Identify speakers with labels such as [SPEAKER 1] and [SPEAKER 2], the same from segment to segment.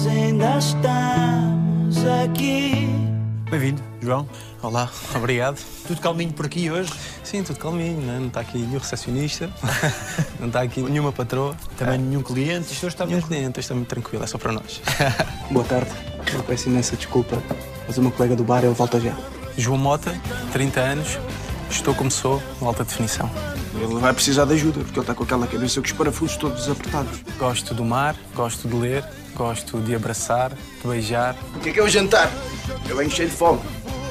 [SPEAKER 1] nós ainda estamos aqui.
[SPEAKER 2] Bem-vindo, João.
[SPEAKER 3] Olá, obrigado.
[SPEAKER 2] Tudo calminho por aqui hoje?
[SPEAKER 3] Sim, tudo calminho, né? não está aqui nenhum recepcionista, não está aqui nenhuma patroa.
[SPEAKER 2] Também nenhum cliente. Isto hoje está
[SPEAKER 3] Nenhum cliente, está muito tranquilo, é só para nós.
[SPEAKER 4] Boa tarde. Eu peço imensa desculpa, mas o meu colega do bar ele volta já.
[SPEAKER 3] João Mota, 30 anos, estou como sou, em alta definição.
[SPEAKER 4] Ele vai precisar de ajuda, porque ele está com aquela cabeça com os parafusos todos apertados.
[SPEAKER 3] Gosto do mar, gosto de ler, gosto de abraçar, de beijar.
[SPEAKER 4] O que é que é o jantar? Eu venho cheio de fome.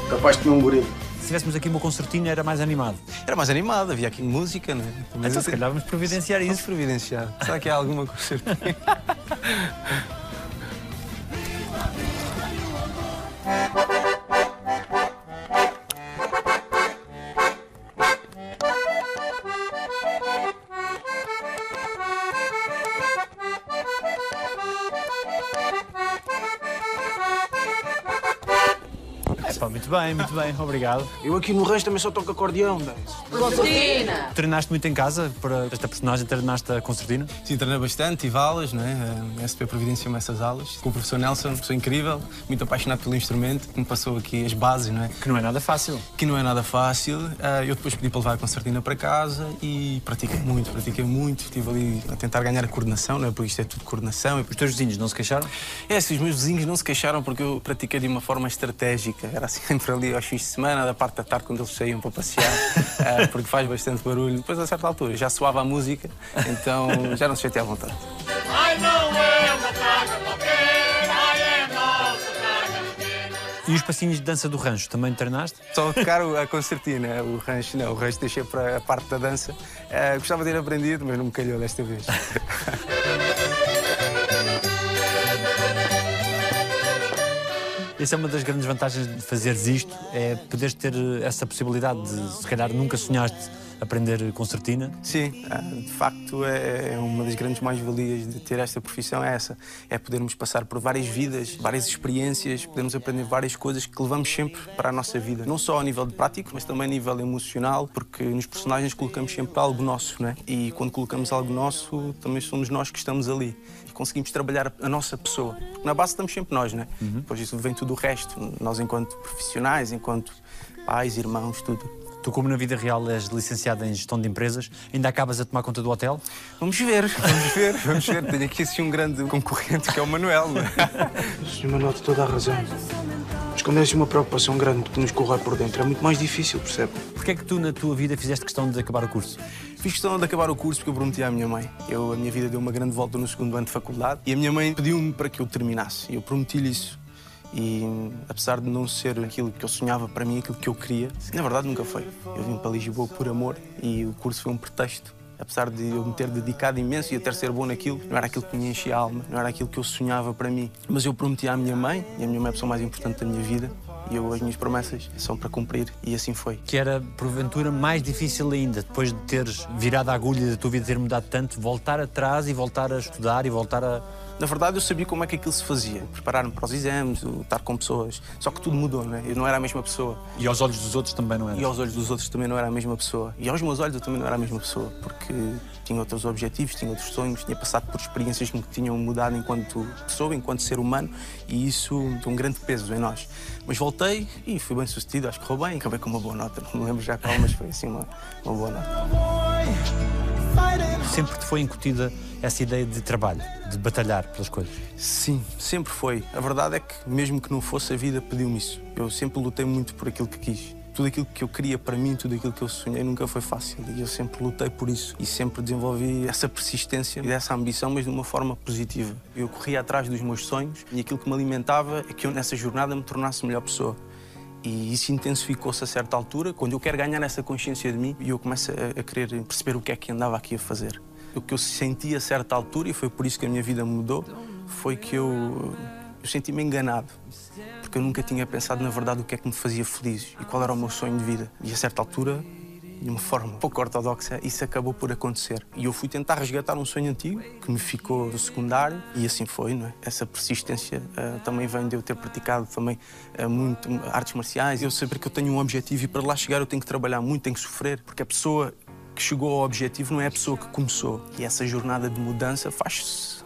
[SPEAKER 4] Capaz de comer um gorila.
[SPEAKER 2] Se tivéssemos aqui uma concertina era mais animado.
[SPEAKER 3] Era mais animado, havia aqui música, não é? Mas
[SPEAKER 2] Então, se calhar vamos providenciar
[SPEAKER 3] Vamos
[SPEAKER 2] isso.
[SPEAKER 3] providenciar. Será que há alguma coisa?
[SPEAKER 2] muito bem, muito bem, obrigado.
[SPEAKER 4] Eu aqui no rancho também só toco acordeão, Dez.
[SPEAKER 2] Treinaste muito em casa para esta personagem, treinaste a concertina?
[SPEAKER 3] Sim, treinei bastante, tive aulas, não é? A SP providenciou-me essas aulas. Com o professor Nelson, pessoa incrível, muito apaixonado pelo instrumento, que me passou aqui as bases, não é?
[SPEAKER 2] Que não é nada fácil.
[SPEAKER 3] Que não é nada fácil. Ah, Eu depois pedi para levar a concertina para casa e pratiquei muito, pratiquei muito. Estive ali a tentar ganhar a coordenação, não é? Porque isto é tudo coordenação.
[SPEAKER 2] Os teus vizinhos não se queixaram?
[SPEAKER 3] É, assim, os meus vizinhos não se queixaram porque eu pratiquei de uma forma estratégica. Era sempre ali aos fins de semana, da parte da tarde, quando eles saíam para passear, ah, porque faz bastante barulho. Depois, a certa altura, já soava a música, então já não se chateia à vontade.
[SPEAKER 2] E os passinhos de dança do rancho, também treinaste?
[SPEAKER 3] Só tocar a concertina, o rancho não, o rancho deixei para a parte da dança. Ah, gostava de ter aprendido, mas não me calhou desta vez.
[SPEAKER 2] Essa é uma das grandes vantagens de fazeres isto, é poderes ter essa possibilidade de, se calhar, nunca sonhaste aprender concertina.
[SPEAKER 3] Sim, ah, de facto é é uma das grandes mais-valias de ter esta profissão é essa, é podermos passar por várias vidas, várias experiências, podermos aprender várias coisas que levamos sempre para a nossa vida, não só a nível de prático, mas também a nível emocional, porque nos personagens colocamos sempre algo nosso, não é? E quando colocamos algo nosso, também somos nós que estamos ali conseguimos trabalhar a nossa pessoa. Porque na base estamos sempre nós, não é? Depois isso vem tudo o resto, nós enquanto profissionais, enquanto pais, irmãos, tudo.
[SPEAKER 2] Tu, como na vida real és licenciado em gestão de empresas, ainda acabas a tomar conta do hotel?
[SPEAKER 3] Vamos ver, vamos ver, vamos ver. Tenho aqui assim um grande concorrente que é o Manuel.
[SPEAKER 4] O Sr. Manuel tem toda a razão. Mas quando é assim uma preocupação grande que nos corrói por dentro, é muito mais difícil, percebe?
[SPEAKER 2] Porquê é que tu, na tua vida, fizeste questão de acabar o curso?
[SPEAKER 3] Fiz questão de acabar o curso porque eu prometi à minha mãe. Eu, a minha vida deu uma grande volta no segundo ano de faculdade e a minha mãe pediu-me para que eu terminasse. E eu prometi-lhe isso. E apesar de não ser aquilo que eu sonhava para mim, aquilo que eu queria, na verdade nunca foi. Eu vim para Lisboa por amor e o curso foi um pretexto. Apesar de eu me ter dedicado imenso e até ser bom naquilo, não era aquilo que me enchia a alma, não era aquilo que eu sonhava para mim. Mas eu prometi à minha mãe, e a minha mãe é a pessoa mais importante da minha vida, e eu, as minhas promessas são para cumprir, e assim foi.
[SPEAKER 2] Que era, porventura, mais difícil ainda, depois de teres virado a agulha da tua vida ter mudado tanto, voltar atrás e voltar a estudar e voltar a.
[SPEAKER 3] Na verdade, eu sabia como é que aquilo se fazia. Preparar-me para os exames, estar com pessoas. Só que tudo mudou, não é? Eu não era a mesma pessoa.
[SPEAKER 2] E aos olhos dos outros também não era.
[SPEAKER 3] E aos olhos dos outros também não era a mesma pessoa. E aos meus olhos eu também não era a mesma pessoa. Porque tinha outros objetivos, tinha outros sonhos, tinha passado por experiências que me tinham mudado enquanto pessoa, enquanto ser humano. E isso tem um grande peso em nós. Mas voltei e fui bem sucedido, acho que correu bem. Acabei com uma boa nota. Não me lembro já qual, mas foi assim uma, uma boa nota.
[SPEAKER 2] Sempre te foi incutida essa ideia de trabalho, de batalhar pelas coisas.
[SPEAKER 3] Sim, sempre foi. A verdade é que, mesmo que não fosse, a vida pediu-me isso. Eu sempre lutei muito por aquilo que quis. Tudo aquilo que eu queria para mim, tudo aquilo que eu sonhei, nunca foi fácil. E eu sempre lutei por isso. E sempre desenvolvi essa persistência e essa ambição, mas de uma forma positiva. Eu corria atrás dos meus sonhos e aquilo que me alimentava é que eu, nessa jornada, me tornasse melhor pessoa. E isso intensificou-se a certa altura, quando eu quero ganhar essa consciência de mim e eu começo a, querer perceber o que é que andava aqui a fazer. O que eu senti a certa altura, e foi por isso que a minha vida mudou, foi que eu, eu senti-me enganado. Porque eu nunca tinha pensado, na verdade, o que é que me fazia feliz e qual era o meu sonho de vida. E a certa altura, de uma forma pouco ortodoxa, isso acabou por acontecer. E eu fui tentar resgatar um sonho antigo que me ficou do secundário e assim foi, não é? Essa persistência ah, também vem de eu ter praticado também ah, muito artes marciais. Eu saber que eu tenho um objetivo e para lá chegar eu tenho que trabalhar muito, tenho que sofrer, porque a pessoa que chegou ao objetivo não é a pessoa que começou. E essa jornada de mudança faz-se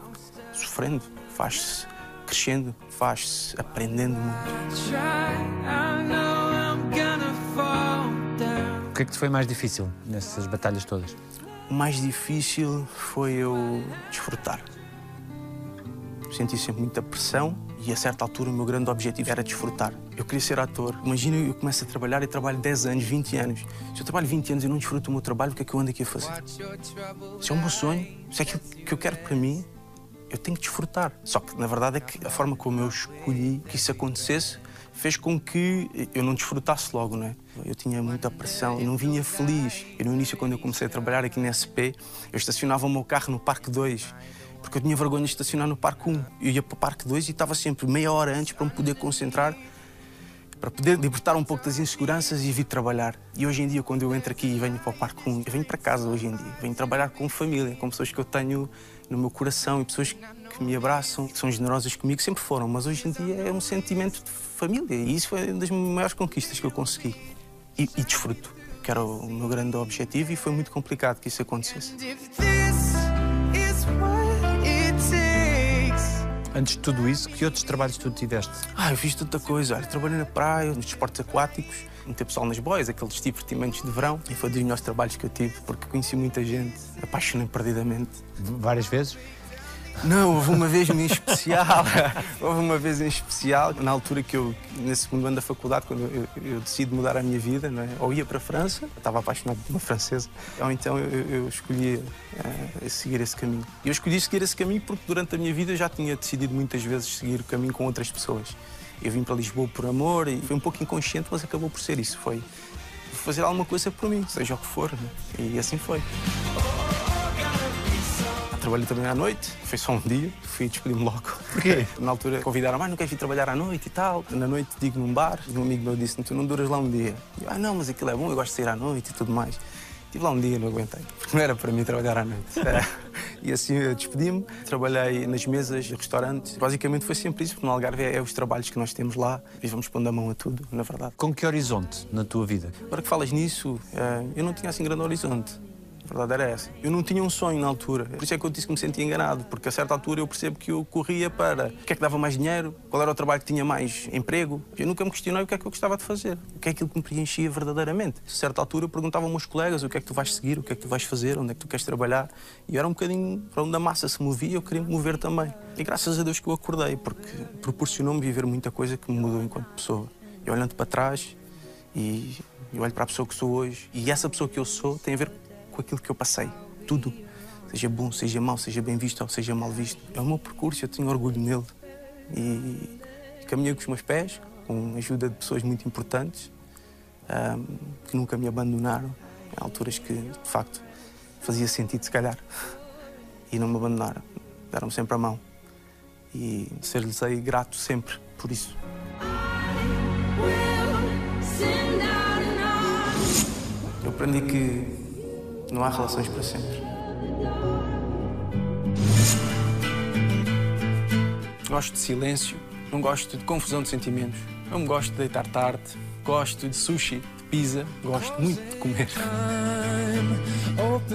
[SPEAKER 3] sofrendo, faz-se crescendo, faz-se aprendendo muito.
[SPEAKER 2] O que é que te foi mais difícil nessas batalhas todas?
[SPEAKER 3] O mais difícil foi eu desfrutar. Senti sempre muita pressão e a certa altura o meu grande objetivo era desfrutar. Eu queria ser ator. Imagina eu começo a trabalhar e trabalho 10 anos, 20 anos. Se eu trabalho 20 anos e não desfruto o meu trabalho, o que é que eu ando aqui a fazer? Se é o meu sonho, se é aquilo que eu quero para mim, eu tenho que desfrutar. Só que na verdade é que a forma como eu escolhi que isso acontecesse fez com que eu não desfrutasse logo, não é? Eu tinha muita pressão não vinha feliz. E no início, quando eu comecei a trabalhar aqui na SP, eu estacionava o meu carro no Parque 2, porque eu tinha vergonha de estacionar no Parque 1. Eu ia para o Parque 2 e estava sempre meia hora antes para me poder concentrar, para poder libertar um pouco das inseguranças e vir trabalhar. E hoje em dia, quando eu entro aqui e venho para o Parque 1, eu venho para casa hoje em dia. Venho trabalhar com família, com pessoas que eu tenho no meu coração e pessoas que me abraçam, que são generosas comigo, sempre foram, mas hoje em dia é um sentimento de família e isso foi uma das maiores conquistas que eu consegui. E, e desfruto, que era o meu grande objetivo e foi muito complicado que isso acontecesse.
[SPEAKER 2] Antes de tudo isso, que outros trabalhos tu tiveste?
[SPEAKER 3] Ah, eu fiz tanta coisa. Olha, trabalhei na praia, nos desportos aquáticos, meter pessoal nas boias, aqueles divertimentos de verão. E foi dos melhores trabalhos que eu tive, porque conheci muita gente, apaixonei perdidamente.
[SPEAKER 2] Várias vezes?
[SPEAKER 3] Não, houve uma vez em especial. houve uma vez em especial, na altura que eu, nesse segundo ano da faculdade, quando eu, eu decido mudar a minha vida, não é? ou ia para a França, estava apaixonado por uma francesa, ou então eu, eu escolhi uh, seguir esse caminho. E eu escolhi seguir esse caminho porque durante a minha vida eu já tinha decidido muitas vezes seguir o caminho com outras pessoas. Eu vim para Lisboa por amor e foi um pouco inconsciente, mas acabou por ser isso. Foi fazer alguma coisa por mim, seja o que for. Né? E assim foi. Trabalhei também à noite, foi só um dia, fui despedir-me logo.
[SPEAKER 2] Porquê?
[SPEAKER 3] Na altura convidaram, mas não queres vir trabalhar à noite e tal. Na noite digo num bar, um amigo meu disse, tu não duras lá um dia. Eu, ah não, mas aquilo é bom, eu gosto de sair à noite e tudo mais. Estive lá um dia, não aguentei, não era para mim trabalhar à noite. E assim eu despedi-me, trabalhei nas mesas, restaurantes. Basicamente foi sempre isso, porque no Algarve é, é os trabalhos que nós temos lá e vamos pondo a mão a tudo, na verdade.
[SPEAKER 2] Com que horizonte na tua vida?
[SPEAKER 3] Agora que falas nisso, eh, eu não tinha assim grande horizonte. A verdade era essa. Eu não tinha um sonho na altura. Por isso é que eu disse que me sentia enganado, porque a certa altura eu percebo que eu corria para o que é que dava mais dinheiro, qual era o trabalho que tinha mais emprego. Eu nunca me questionei o que é que eu gostava de fazer, o que é aquilo que me preenchia verdadeiramente. A certa altura eu perguntava aos meus colegas o que é que tu vais seguir, o que é que tu vais fazer, onde é que tu queres trabalhar. E era um bocadinho para onde a massa se movia, eu queria me mover também. E graças a Deus que eu acordei, porque proporcionou-me viver muita coisa que me mudou enquanto pessoa. E olhando para trás, e eu olho para a pessoa que sou hoje, e essa pessoa que eu sou tem a ver com aquilo que eu passei tudo. Seja bom, seja mau, seja bem visto ou seja mal visto. É o meu percurso, eu tenho orgulho nele. E caminhei com os meus pés, com a ajuda de pessoas muito importantes, um, que nunca me abandonaram, em alturas que, de facto, fazia sentido, se calhar. E não me abandonaram. Deram-me sempre a mão. E ser-lhes aí grato sempre por isso. Eu aprendi que não há relações para sempre. Gosto de silêncio, não gosto de confusão de sentimentos. Não gosto de deitar tarde, gosto de sushi, de pizza, gosto muito de comer.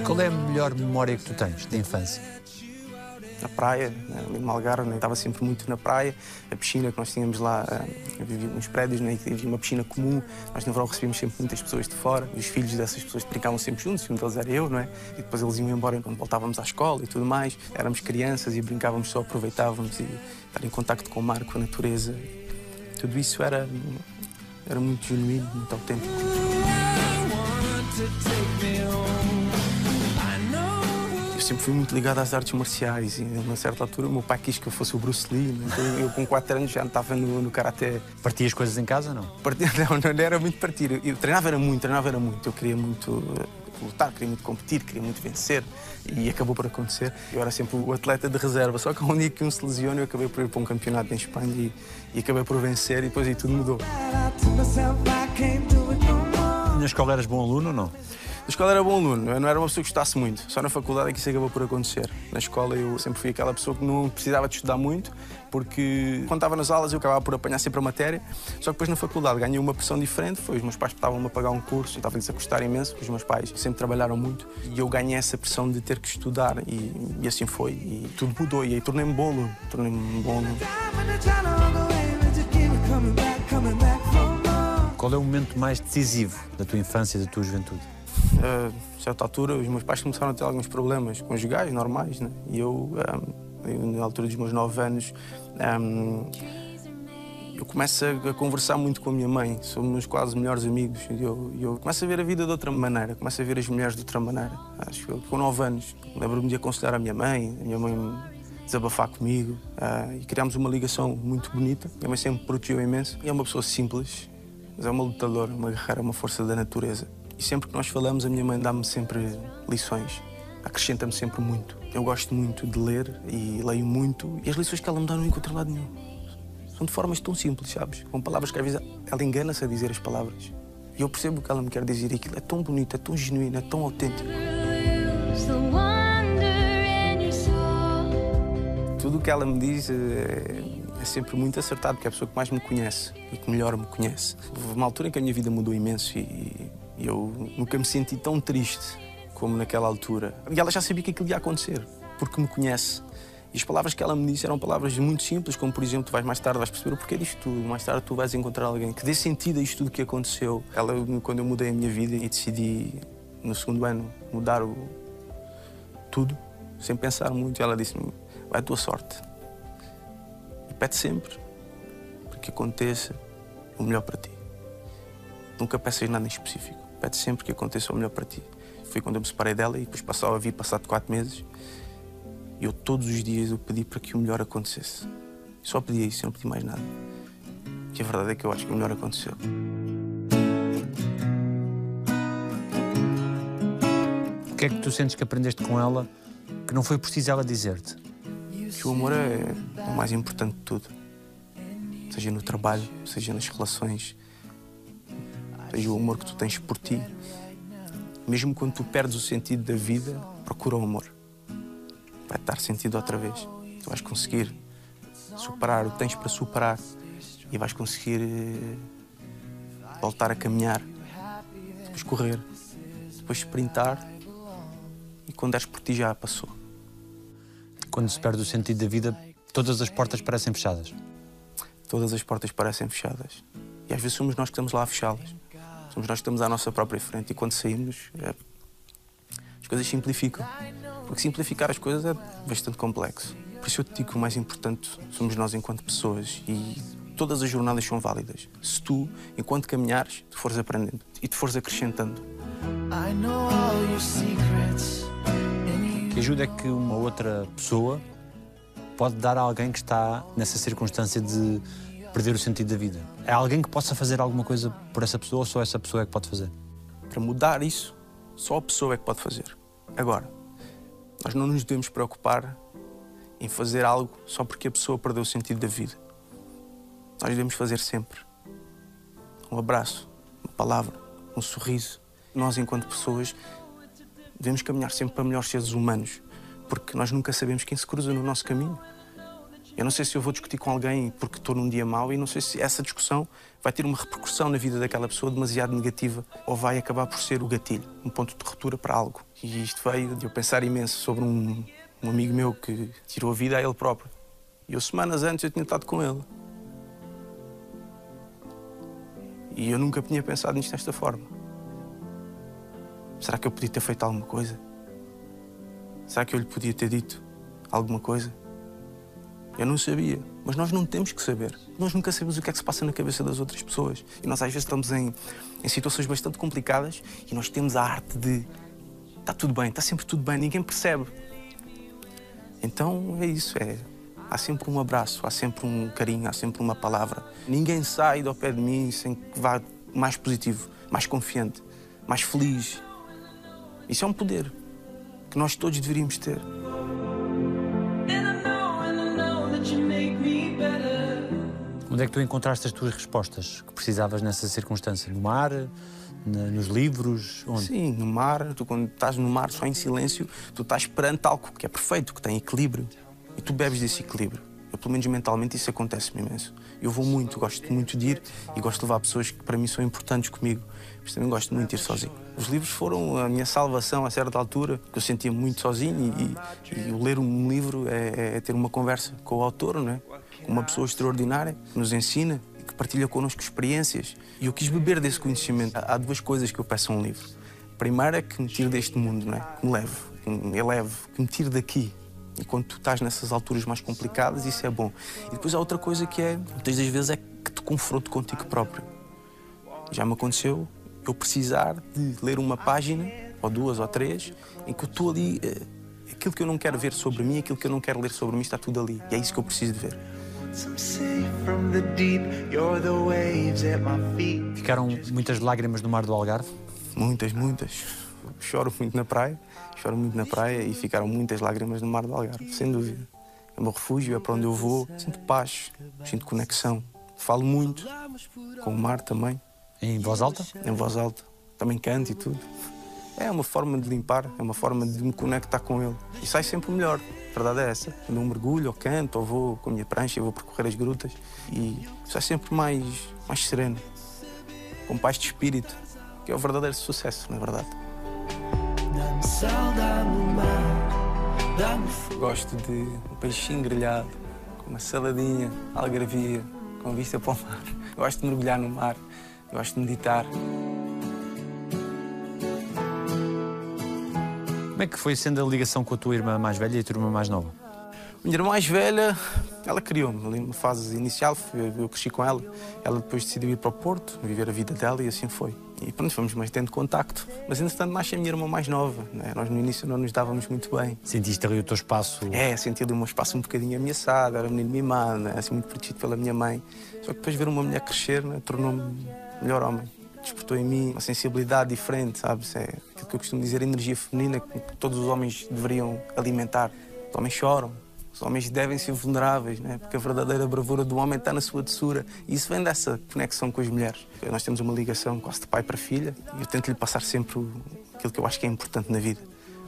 [SPEAKER 2] Qual é a melhor memória que tu tens de infância?
[SPEAKER 3] Na praia, né, ali no Algarve, né, estava sempre muito na praia. A piscina que nós tínhamos lá, eu vivia nos prédios, né, havia uma piscina comum. Nós no verão recebíamos sempre muitas pessoas de fora. Os filhos dessas pessoas brincavam sempre juntos, um deles era eu, não é? E depois eles iam embora quando voltávamos à escola e tudo mais. Éramos crianças e brincávamos só, aproveitávamos e estar em contacto com o mar, com a natureza. Tudo isso era, era muito genuíno, muito autêntico. Eu sempre fui muito ligado às artes marciais e, a uma certa altura, o meu pai quis que eu fosse o Bruce Lee. Né? Então, eu, com 4 anos, já estava no, no karaté.
[SPEAKER 2] Partias coisas em casa, não?
[SPEAKER 3] Partia, não, não era muito partir. Eu, eu treinava era muito, treinava era muito. Eu queria muito eh, lutar, queria muito competir, queria muito vencer e acabou por acontecer. Eu era sempre o atleta de reserva, só que um dia que um se lesiona eu acabei por ir para um campeonato em Espanha e, e acabei por vencer e depois aí tudo mudou.
[SPEAKER 2] Na escola eras bom aluno ou não?
[SPEAKER 3] Na escola era bom aluno, eu não era uma pessoa que gostasse muito. Só na faculdade é que isso acabou por acontecer. Na escola eu sempre fui aquela pessoa que não precisava de estudar muito, porque quando estava nas aulas eu acabava por apanhar sempre a matéria. Só que depois na faculdade ganhei uma pressão diferente. Foi os meus pais estavam-me a pagar um curso estava-lhes a custar imenso, porque os meus pais sempre trabalharam muito. E eu ganhei essa pressão de ter que estudar e, e assim foi. E tudo mudou e aí tornei-me bom aluno. Tornei-me um bom aluno.
[SPEAKER 2] Qual é o momento mais decisivo da tua infância e da tua juventude?
[SPEAKER 3] A certa altura, os meus pais começaram a ter alguns problemas conjugais normais, né? E eu, um, na altura dos meus nove anos, um, eu começo a conversar muito com a minha mãe, somos quase melhores amigos. E eu, eu começo a ver a vida de outra maneira, começo a ver as mulheres de outra maneira. Acho que com nove anos, lembro-me de aconselhar a minha mãe, a minha mãe desabafar comigo uh, e criámos uma ligação muito bonita. Minha mãe sempre protegeu imenso e é uma pessoa simples, mas é uma lutadora, uma guerreira, uma força da natureza. E sempre que nós falamos, a minha mãe dá-me sempre lições, acrescenta-me sempre muito. Eu gosto muito de ler e leio muito, e as lições que ela me dá não encontro lado nenhum. São de formas tão simples, sabes? Com palavras que às vezes ela engana-se a dizer as palavras. E eu percebo o que ela me quer dizer, e aquilo é tão bonito, é tão genuíno, é tão autêntico. Tudo o que ela me diz é, é sempre muito acertado, porque é a pessoa que mais me conhece e que melhor me conhece. Houve uma altura em que a minha vida mudou imenso e, e eu nunca me senti tão triste como naquela altura. E ela já sabia que aquilo ia acontecer, porque me conhece. E as palavras que ela me disse eram palavras muito simples, como por exemplo, tu vais mais tarde vais perceber o porquê disto tudo, mais tarde tu vais encontrar alguém que dê sentido a isto tudo que aconteceu. Ela, quando eu mudei a minha vida e decidi no segundo ano mudar o tudo, sem pensar muito, ela disse-me: vai a tua sorte. E pede sempre para que aconteça o melhor para ti. Nunca peças nada em específico pede sempre que aconteça o melhor para ti. Foi quando eu me separei dela e depois passava a vir, passado quatro meses. E eu todos os dias eu pedi para que o melhor acontecesse. Só pedia isso, não pedi mais nada. E a verdade é que eu acho que o melhor aconteceu.
[SPEAKER 2] O que é que tu sentes que aprendeste com ela que não foi preciso ela dizer-te?
[SPEAKER 3] Que o amor é o mais importante de tudo. Seja no trabalho, seja nas relações, seja o amor que tu tens por ti. Mesmo quando tu perdes o sentido da vida, procura o amor. Vai dar sentido outra vez. Tu vais conseguir superar o que tens para superar e vais conseguir eh, voltar a caminhar, depois correr, depois sprintar e quando és por ti já passou.
[SPEAKER 2] Quando se perde o sentido da vida, todas as portas parecem fechadas.
[SPEAKER 3] Todas as portas parecem fechadas. E às vezes somos nós que estamos lá a fechá-las. Somos nós que estamos à nossa própria frente e quando saímos, é, as coisas simplificam. Porque simplificar as coisas é bastante complexo. Por isso eu te digo que o mais importante somos nós enquanto pessoas e todas as jornadas são válidas. Se tu, enquanto caminhares, te fores aprendendo e te fores acrescentando.
[SPEAKER 2] Que ajuda é que uma outra pessoa pode dar a alguém que está nessa circunstância de perder o sentido da vida? É alguém que possa fazer alguma coisa por essa pessoa ou só essa pessoa é que pode fazer?
[SPEAKER 3] Para mudar isso, só a pessoa é que pode fazer. Agora, nós não nos devemos preocupar em fazer algo só porque a pessoa perdeu o sentido da vida. Nós devemos fazer sempre. Um abraço, uma palavra, um sorriso. Nós, enquanto pessoas, devemos caminhar sempre para melhores seres humanos, porque nós nunca sabemos quem se cruza no nosso caminho. Eu não sei se eu vou discutir com alguém porque estou num dia mau e não sei se essa discussão vai ter uma repercussão na vida daquela pessoa demasiado negativa ou vai acabar por ser o gatilho, um ponto de ruptura para algo. E isto veio de eu pensar imenso sobre um, um amigo meu que tirou a vida a ele próprio. E eu, semanas antes, eu tinha estado com ele. E eu nunca tinha pensado nisto desta forma. Será que eu podia ter feito alguma coisa? Será que eu lhe podia ter dito alguma coisa? Eu não sabia. Mas nós não temos que saber. Nós nunca sabemos o que é que se passa na cabeça das outras pessoas. E nós às vezes estamos em, em situações bastante complicadas e nós temos a arte de. Está tudo bem, está sempre tudo bem, ninguém percebe. Então é isso, é. Há sempre um abraço, há sempre um carinho, há sempre uma palavra. Ninguém sai do pé de mim sem que vá mais positivo, mais confiante, mais feliz. Isso é um poder que nós todos deveríamos ter.
[SPEAKER 2] Onde é que tu encontraste as tuas respostas que precisavas nessa circunstância? No mar? Na, nos livros? Onde?
[SPEAKER 3] Sim, no mar. Tu, quando estás no mar só em silêncio, tu estás perante algo que é perfeito, que tem equilíbrio. E tu bebes desse equilíbrio. Pelo menos mentalmente, isso acontece-me imenso. Eu vou muito, gosto muito de ir e gosto de levar pessoas que para mim são importantes comigo. Mas também gosto muito de ir sozinho. Os livros foram a minha salvação a certa altura, porque eu sentia muito sozinho e, e, e ler um livro é, é, ter uma conversa com o autor, não é? com uma pessoa extraordinária que nos ensina e que partilha connosco experiências. E eu quis beber desse conhecimento. Há duas coisas que eu peço a um livro. A primeira é que me tire deste mundo, não é? que me leve, que me eleve, que me tire daqui, e quando tu estás nessas alturas mais complicadas, isso é bom. E depois há outra coisa que é, muitas das vezes, é que te confronto contigo próprio. Já me aconteceu eu precisar de ler uma página, ou duas ou três, em que eu estou ali. Eh, aquilo que eu não quero ver sobre mim, aquilo que eu não quero ler sobre mim, está tudo ali. E é isso que eu preciso de ver.
[SPEAKER 2] Ficaram muitas lágrimas no mar do Algarve?
[SPEAKER 3] Muitas, muitas. Choro muito na praia choro muito na praia e ficaram muitas lágrimas no mar do Algarve, sem dúvida. É o meu refúgio, é para onde eu vou, sinto paz, sinto conexão. Falo muito, com o mar também.
[SPEAKER 2] Em voz alta?
[SPEAKER 3] Em voz alta. Também canto e tudo. É uma forma de limpar, é uma forma de me conectar com ele. E sai sempre melhor. A verdade é essa. Quando eu mergulho, ou canto, ou vou com a minha prancha, eu vou percorrer as grutas e sai sempre mais, mais sereno, com paz de espírito, que é o verdadeiro sucesso, na é verdade. Gosto de um peixinho grelhado, com uma saladinha, algarvia, com vista para o mar. Gosto de mergulhar no mar, gosto de meditar.
[SPEAKER 2] Como é que foi sendo a ligação com a tua irmã mais velha e a tua irmã mais nova?
[SPEAKER 3] Minha irmã mais velha, ela criou-me. Ali numa fase inicial, eu cresci com ela. Ela depois decidiu ir para o Porto, viver a vida dela e assim foi. E pronto, fomos mais tendo contacto. Mas entretanto nasce a minha irmã mais nova. Né? Nós no início não nos dávamos muito bem.
[SPEAKER 2] Sentiste ali o teu espaço?
[SPEAKER 3] É, senti ali um espaço um bocadinho ameaçado. Era um menino mimado, né? assim muito protegido pela minha mãe. Só que depois ver uma mulher crescer né? tornou-me melhor homem. Despertou em mim uma sensibilidade diferente, sabes? É aquilo que eu costumo dizer, energia feminina que todos os homens deveriam alimentar. Os homens choram, os homens devem ser vulneráveis, né? porque a verdadeira bravura do homem está na sua doçura. E isso vem dessa conexão com as mulheres. Nós temos uma ligação quase de pai para filha e eu tento-lhe passar sempre aquilo que eu acho que é importante na vida.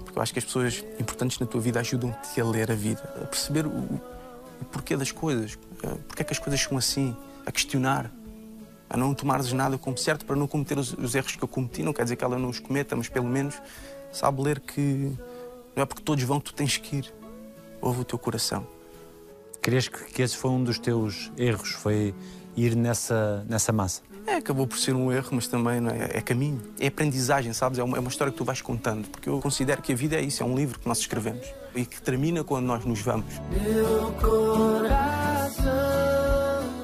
[SPEAKER 3] Porque eu acho que as pessoas importantes na tua vida ajudam-te a ler a vida, a perceber o, o porquê das coisas, porque é que as coisas são assim, a questionar, a não tomares nada como certo para não cometer os, os erros que eu cometi. Não quer dizer que ela não os cometa, mas pelo menos sabe ler que não é porque todos vão que tu tens que ir ouve o teu coração.
[SPEAKER 2] Crês que esse foi um dos teus erros, foi ir nessa, nessa massa?
[SPEAKER 3] É, acabou por ser um erro, mas também é? é? caminho, é aprendizagem, sabes? É uma, é uma, história que tu vais contando, porque eu considero que a vida é isso, é um livro que nós escrevemos e que termina quando nós nos vamos.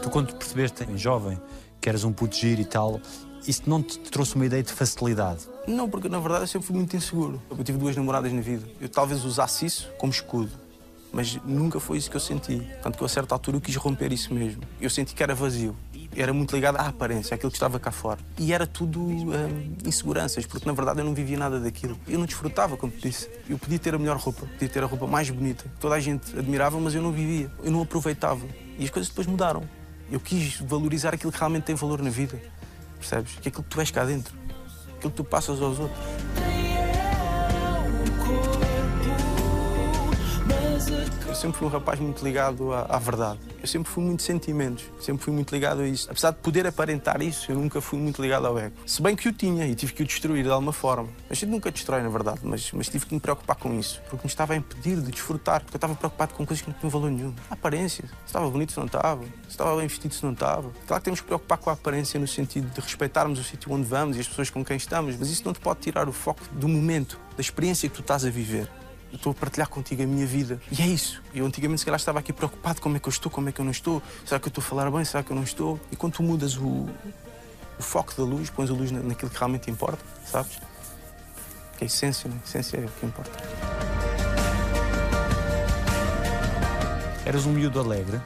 [SPEAKER 2] Tu, quando percebeste, jovem, que eras um puto giro e tal, isso não te trouxe uma ideia de facilidade?
[SPEAKER 3] Não, porque na verdade eu sempre fui muito inseguro. Eu tive duas namoradas na vida. Eu talvez usasse isso como escudo mas nunca foi isso que eu senti. Tanto que a certa altura eu quis romper isso mesmo. Eu senti que era vazio. Era muito ligado à aparência, àquilo que estava cá fora. E era tudo hum, inseguranças, porque na verdade eu não vivia nada daquilo. Eu não desfrutava, como te disse. Eu podia ter a melhor roupa, podia ter a roupa mais bonita. Toda a gente admirava, mas eu não vivia. Eu não aproveitava. E as coisas depois mudaram. Eu quis valorizar aquilo que realmente tem valor na vida. Percebes? Que é aquilo que tu és cá dentro. Aquilo que tu passas aos outros. Sempre fui um rapaz muito ligado à, à, verdade. Eu sempre fui muito sentimentos, sempre fui muito ligado a isso. Apesar de poder aparentar isso, eu nunca fui muito ligado ao ego. Se bem que o tinha e tive que o destruir de alguma forma. A gente nunca destrói, na verdade, mas, mas tive que me preocupar com isso, porque me estava a impedir de desfrutar, porque eu estava preocupado com coisas que não tinham valor nenhum. A aparência. Se estava bonito, se não estava. Se estava bem vestido, se não estava. Claro que temos que preocupar com a aparência no sentido de respeitarmos o sítio onde vamos e as pessoas com quem estamos, mas isso não te pode tirar o foco do momento, da experiência que tu estás a viver eu estou a partilhar contigo a minha vida. E é isso. Eu antigamente, se calhar, estava aqui preocupado como é que eu estou, como é que eu não estou. Será que eu estou a falar bem? Será que eu não estou? E quando tu mudas o, o foco da luz, pões a luz naquilo que realmente importa, sabes? Que é a essência, né? A essência é o que importa.
[SPEAKER 2] Eras um miúdo alegre?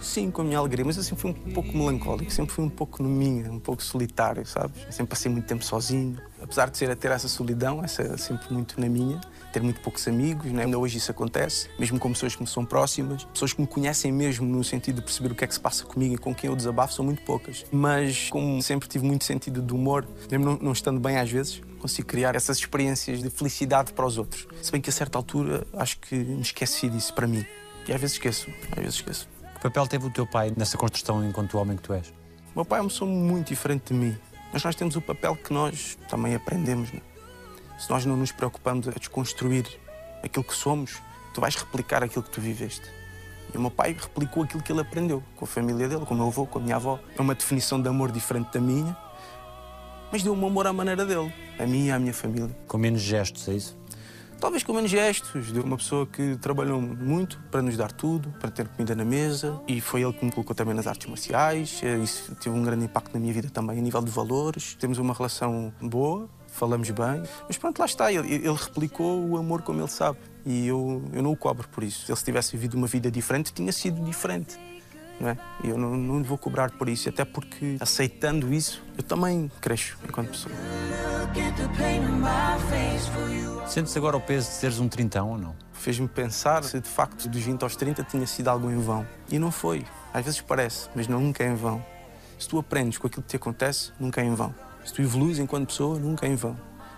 [SPEAKER 3] Sim, com a minha alegria, mas eu sempre fui um pouco melancólico, sempre fui um pouco no minha, um pouco solitário, sabes? sempre passei muito tempo sozinho. Apesar de ser a ter essa solidão, essa sempre muito na minha, ter muito poucos amigos, né? ainda hoje isso acontece, mesmo com pessoas que me são próximas, pessoas que me conhecem mesmo no sentido de perceber o que é que se passa comigo e com quem eu desabafo são muito poucas. Mas como sempre tive muito sentido de humor, mesmo não, não estando bem às vezes, consigo criar essas experiências de felicidade para os outros. Se bem que a certa altura acho que me esqueci disso para mim. E às vezes esqueço, às vezes esqueço.
[SPEAKER 2] Que papel teve o teu pai nessa construção enquanto homem que tu és?
[SPEAKER 3] O meu pai é uma pessoa muito diferente de mim. Mas nós temos o papel que nós também aprendemos. Né? Se nós não nos preocupamos a desconstruir aquilo que somos, tu vais replicar aquilo que tu viveste. E o meu pai replicou aquilo que ele aprendeu com a família dele, com o meu avô, com a minha avó. É uma definição de amor diferente da minha, mas deu-me amor à maneira dele, a mim e à minha família.
[SPEAKER 2] Com menos gestos, é isso?
[SPEAKER 3] Talvez com menos gestos, de uma pessoa que trabalhou muito para nos dar tudo, para ter comida na mesa, e foi ele que me colocou também nas artes marciais. Eh, isso teve um grande impacto na minha vida também, a nível de valores. Temos uma relação boa, falamos bem, mas pronto, lá está, ele, ele replicou o amor como ele sabe, e eu, eu não o cobro por isso. Se ele tivesse vivido uma vida diferente, tinha sido diferente. Não é? Eu não, não vou cobrar por isso, até porque aceitando isso, eu também cresço enquanto pessoa.
[SPEAKER 2] Sentes agora o peso de seres um trintão ou não?
[SPEAKER 3] Fez-me pensar se de facto dos 20 aos 30 tinha sido algo em vão. E não foi. Às vezes parece, mas não, nunca é em vão. Se tu aprendes com aquilo que te acontece, nunca é em vão. Se tu evoluís enquanto pessoa, nunca é em vão.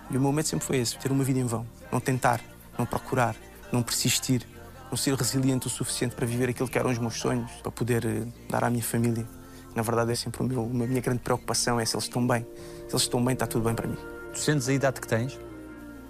[SPEAKER 3] E o meu medo sempre foi esse, ter uma vida em vão. Não tentar, não procurar, não persistir, não ser resiliente o suficiente para viver aquilo que eram os meus sonhos, para poder eh, dar à minha família. Na verdade, é sempre meu, a minha grande preocupação, é se eles estão bem. Se eles estão bem, está tudo bem para mim.
[SPEAKER 2] Tu sentes a idade que tens?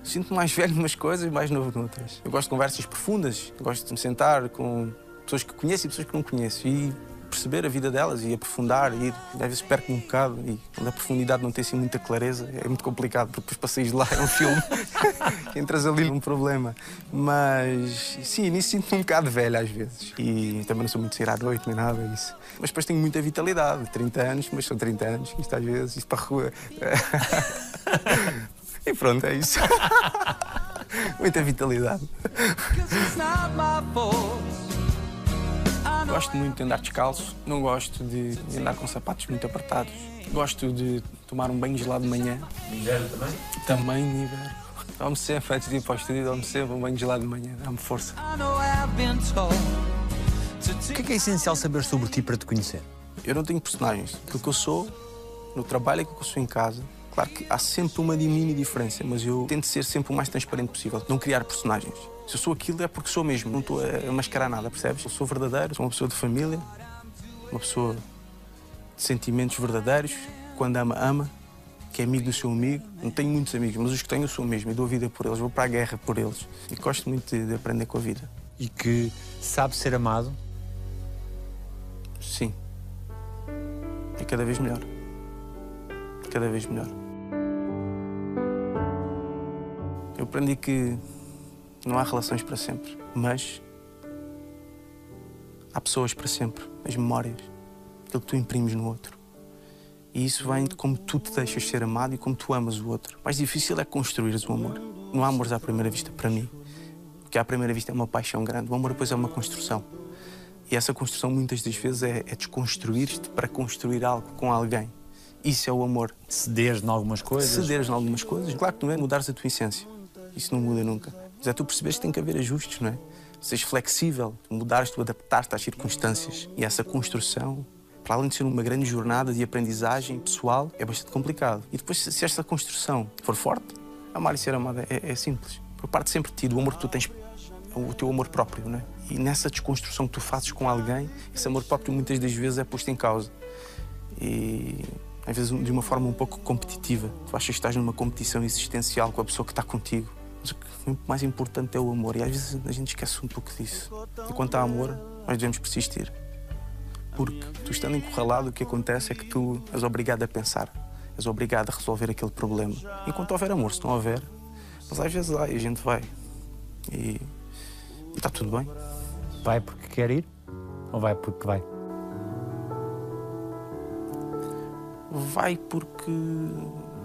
[SPEAKER 3] Sinto-me mais velho numas coisas e mais novo noutras. Eu gosto de conversas profundas, gosto de me sentar com pessoas que conheço e pessoas que não conheço e perceber a vida delas e aprofundar, e. Às vezes perco-me um bocado e quando a profundidade não tem assim muita clareza é muito complicado, porque depois sair de lá é um filme entras ali num problema. Mas sim, nisso sinto-me um bocado velho às vezes. E também não sou muito sair à noite nem nada disso. Mas depois tenho muita vitalidade, 30 anos, mas são 30 anos, isto às vezes, isto para a rua. e pronto, é isso. muita vitalidade. Gosto muito de andar descalço, não gosto de andar com sapatos muito apertados. Gosto de tomar um banho gelado de manhã.
[SPEAKER 2] Inverno também?
[SPEAKER 3] Também no inverno. Dá-me sempre, antes de ir para o estúdio, dá-me sempre um banho gelado de manhã, dá-me força.
[SPEAKER 2] O que é que é essencial saber sobre ti para te conhecer?
[SPEAKER 3] Eu não tenho personagens. Aquilo que eu sou no trabalho é aquilo que eu sou em casa. Claro que há sempre uma mini diferença, mas eu tento ser sempre o mais transparente possível, não criar personagens. Se eu sou aquilo é porque sou mesmo, não estou a mascarar nada, percebes? Eu sou verdadeiro, sou uma pessoa de família, uma pessoa de sentimentos verdadeiros. Quando ama, ama, que é amigo do seu amigo. Não tenho muitos amigos, mas os que tenho eu sou mesmo e dou a vida por eles, vou para a guerra por eles. E gosto muito de, de aprender com a vida.
[SPEAKER 2] E que sabe ser amado?
[SPEAKER 3] Sim. É cada vez melhor. Cada vez melhor. Aprendi que não há relações para sempre, mas há pessoas para sempre, as memórias, aquilo que tu imprimes no outro. E isso vem de como tu te deixas ser amado e como tu amas o outro. O mais difícil é construir o amor. Não há amores à primeira vista para mim. Porque à primeira vista é uma paixão grande. O amor depois é uma construção. E essa construção muitas das vezes é, é desconstruir-te para construir algo com alguém. Isso é o amor.
[SPEAKER 2] Cederes em algumas coisas?
[SPEAKER 3] Cederes em algumas coisas. Claro que não é mudares a tua essência. Isso não muda nunca. Mas é tu percebes que tem que haver ajustes, não é? Seres flexível, mudares, tu adaptar-te às circunstâncias. E essa construção, para além de ser uma grande jornada de aprendizagem pessoal, é bastante complicado. E depois, se esta construção for forte, amar e ser amada é, é simples. Por parte sempre de ti, do amor que tu tens, o teu amor próprio, não é? E nessa desconstrução que tu fazes com alguém, esse amor próprio muitas das vezes é posto em causa. E às vezes de uma forma um pouco competitiva. Tu achas que estás numa competição existencial com a pessoa que está contigo. O mais importante é o amor. E às vezes a gente esquece um pouco disso. Enquanto há amor, nós devemos persistir. Porque tu estando encurralado, o que acontece é que tu és obrigado a pensar. És obrigado a resolver aquele problema. Enquanto houver amor, se não houver, mas às vezes há e a gente vai. E, e está tudo bem.
[SPEAKER 2] Vai porque quer ir ou vai porque vai?
[SPEAKER 3] Vai porque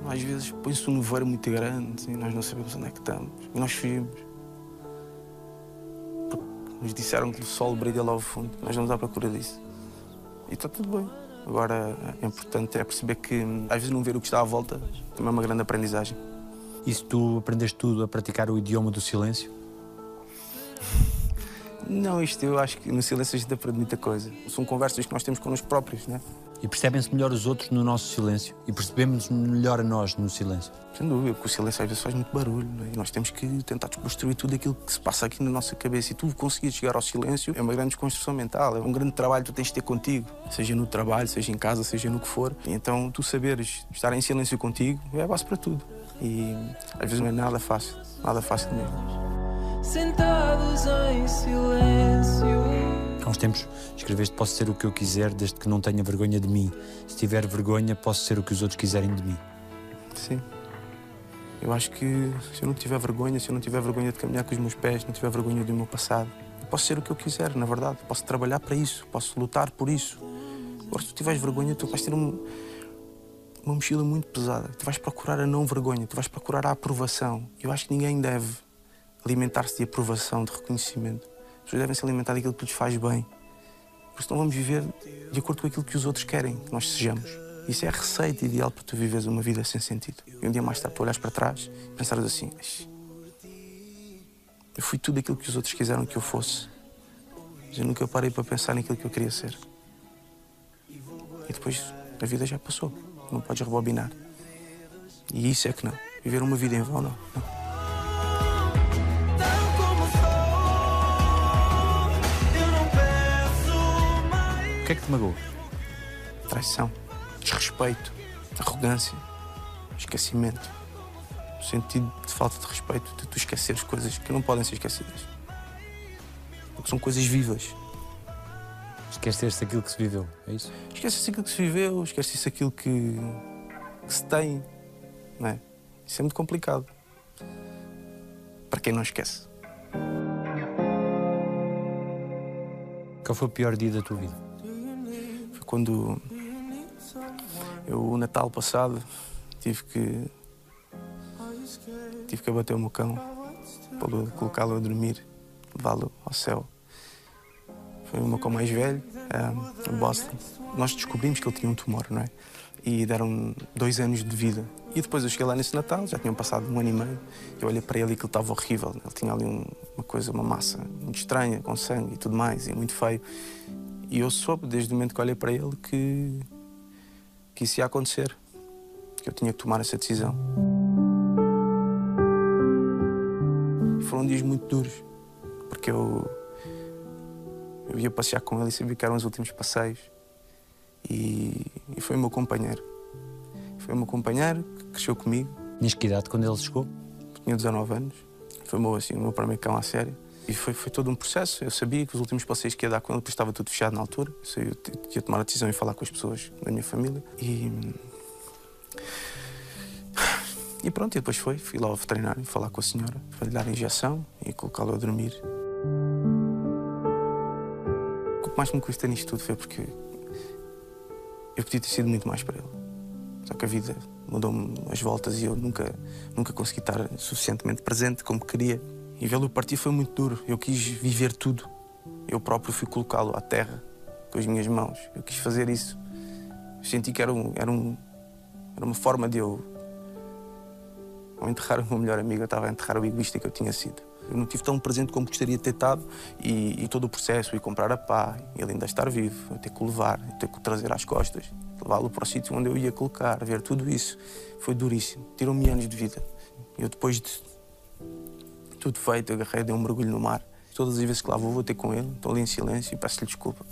[SPEAKER 3] às vezes põe-se um nevoeiro muito grande e nós não sabemos onde é que estamos. E nós fugimos. Nos disseram que o sol brilha lá ao fundo. Nós vamos à procura disso. E está tudo bem. Agora, é importante é perceber que às vezes não ver o que está à volta também é uma grande aprendizagem.
[SPEAKER 2] E se tu aprendeste tudo a praticar o idioma do silêncio?
[SPEAKER 3] Não, isto eu acho que no silêncio a gente aprende muita coisa. São conversas que nós temos connosco próprios, né?
[SPEAKER 2] E percebem-se melhor os outros no nosso silêncio? E percebemos melhor a nós no silêncio?
[SPEAKER 3] Sem dúvida, porque o silêncio às vezes faz muito barulho né? e nós temos que tentar desconstruir tudo aquilo que se passa aqui na nossa cabeça. E tu conseguires chegar ao silêncio é uma grande desconstrução mental, é um grande trabalho que tu tens de ter contigo, seja no trabalho, seja em casa, seja no que for. E então tu saberes estar em silêncio contigo é a base para tudo. E às vezes não é nada fácil, nada fácil mesmo
[SPEAKER 1] sentados em silêncio.
[SPEAKER 2] Há uns tempos escreveste: Posso ser o que eu quiser desde que não tenha vergonha de mim. Se tiver vergonha, posso ser o que os outros quiserem de mim.
[SPEAKER 3] Sim. Eu acho que se eu não tiver vergonha, se eu não tiver vergonha de caminhar com os meus pés, não tiver vergonha do meu passado, posso ser o que eu quiser, na verdade. Posso trabalhar para isso, posso lutar por isso. Agora, se tu tiveres vergonha, tu vais ter um, uma mochila muito pesada. Tu vais procurar a não vergonha, tu vais procurar a aprovação. Eu acho que ninguém deve alimentar-se de aprovação, de reconhecimento. As pessoas devem se alimentar daquilo que lhes faz bem. Porque senão vamos viver de acordo com aquilo que os outros querem que nós sejamos. Isso é a receita ideal para tu viveres uma vida sem sentido. E um dia mais tarde tu olhares para trás e pensares assim: eu fui tudo aquilo que os outros quiseram que eu fosse, mas eu nunca parei para pensar naquilo que eu queria ser. E depois a vida já passou, não podes rebobinar. E isso é que não. Viver uma vida em vão, não. não.
[SPEAKER 2] Que é que te magoou?
[SPEAKER 3] Traição, desrespeito, arrogância, esquecimento. O sentido de falta de respeito, de tu esqueceres coisas que não podem ser esquecidas. Porque são coisas vivas.
[SPEAKER 2] Esquecer-se aquilo que se viveu, é isso?
[SPEAKER 3] Esquece-se aquilo que se viveu, esquece-se aquilo que, que se tem. Não é? Isso é muito complicado. Para quem não esquece.
[SPEAKER 2] Qual foi o pior dia da tua vida?
[SPEAKER 3] Quando eu, o Natal passado, tive que. tive que abater o meu cão colocá-lo a dormir, levá-lo ao céu. Foi o meu cão mais velho, em Boston. Nós descobrimos que ele tinha um tumor, não é? E deram dois anos de vida. E depois eu cheguei lá nesse Natal, já tinham passado um ano e meio. Eu olhei para ele e ele estava horrível. Ele tinha ali um, uma coisa, uma massa muito estranha, com sangue e tudo mais, e muito feio. E eu soube, desde o momento que olhei para ele, que, que isso ia acontecer, que eu tinha que tomar essa decisão. Foram dias muito duros, porque eu, eu ia passear com ele e sabia que eram os últimos passeios. E, e foi o meu companheiro. Foi o meu companheiro que cresceu comigo.
[SPEAKER 2] Tinhas que idade quando ele chegou?
[SPEAKER 3] Tinha 19 anos. Foi o meu, assim, o meu primeiro cão a sério. E foi, foi todo um processo. Eu sabia que os últimos passeios que ia dar com ele, estava tudo fechado na altura. Eu ia tomar a decisão e falar com as pessoas da minha família. E. E pronto, e depois foi. Fui lá ao veterinário falar com a senhora para lhe dar a injeção e colocá-lo a dormir. O que mais me custa nisto tudo foi porque eu podia ter sido muito mais para ele. Só que a vida mudou-me as voltas e eu nunca, nunca consegui estar suficientemente presente como queria. E vê-lo partir foi muito duro. Eu quis viver tudo. Eu próprio fui colocá-lo à terra com as minhas mãos. Eu quis fazer isso. Eu senti que era, um, era, um, era uma forma de eu. Ao enterrar o meu melhor amigo, eu estava a enterrar o egoísta que eu tinha sido. Eu não tive tão presente como gostaria de ter estado e, e todo o processo, ir comprar a pá, ele ainda estar vivo, eu ter que o levar, eu ter que o trazer às costas, levá-lo para o sítio onde eu ia colocar, ver tudo isso, foi duríssimo. Tirou-me anos de vida. Eu depois de tudo feito, agarrei, dei um mergulho no mar. Todas as vezes que lá vou, vou ter com ele, estou ali em silêncio e peço-lhe desculpa.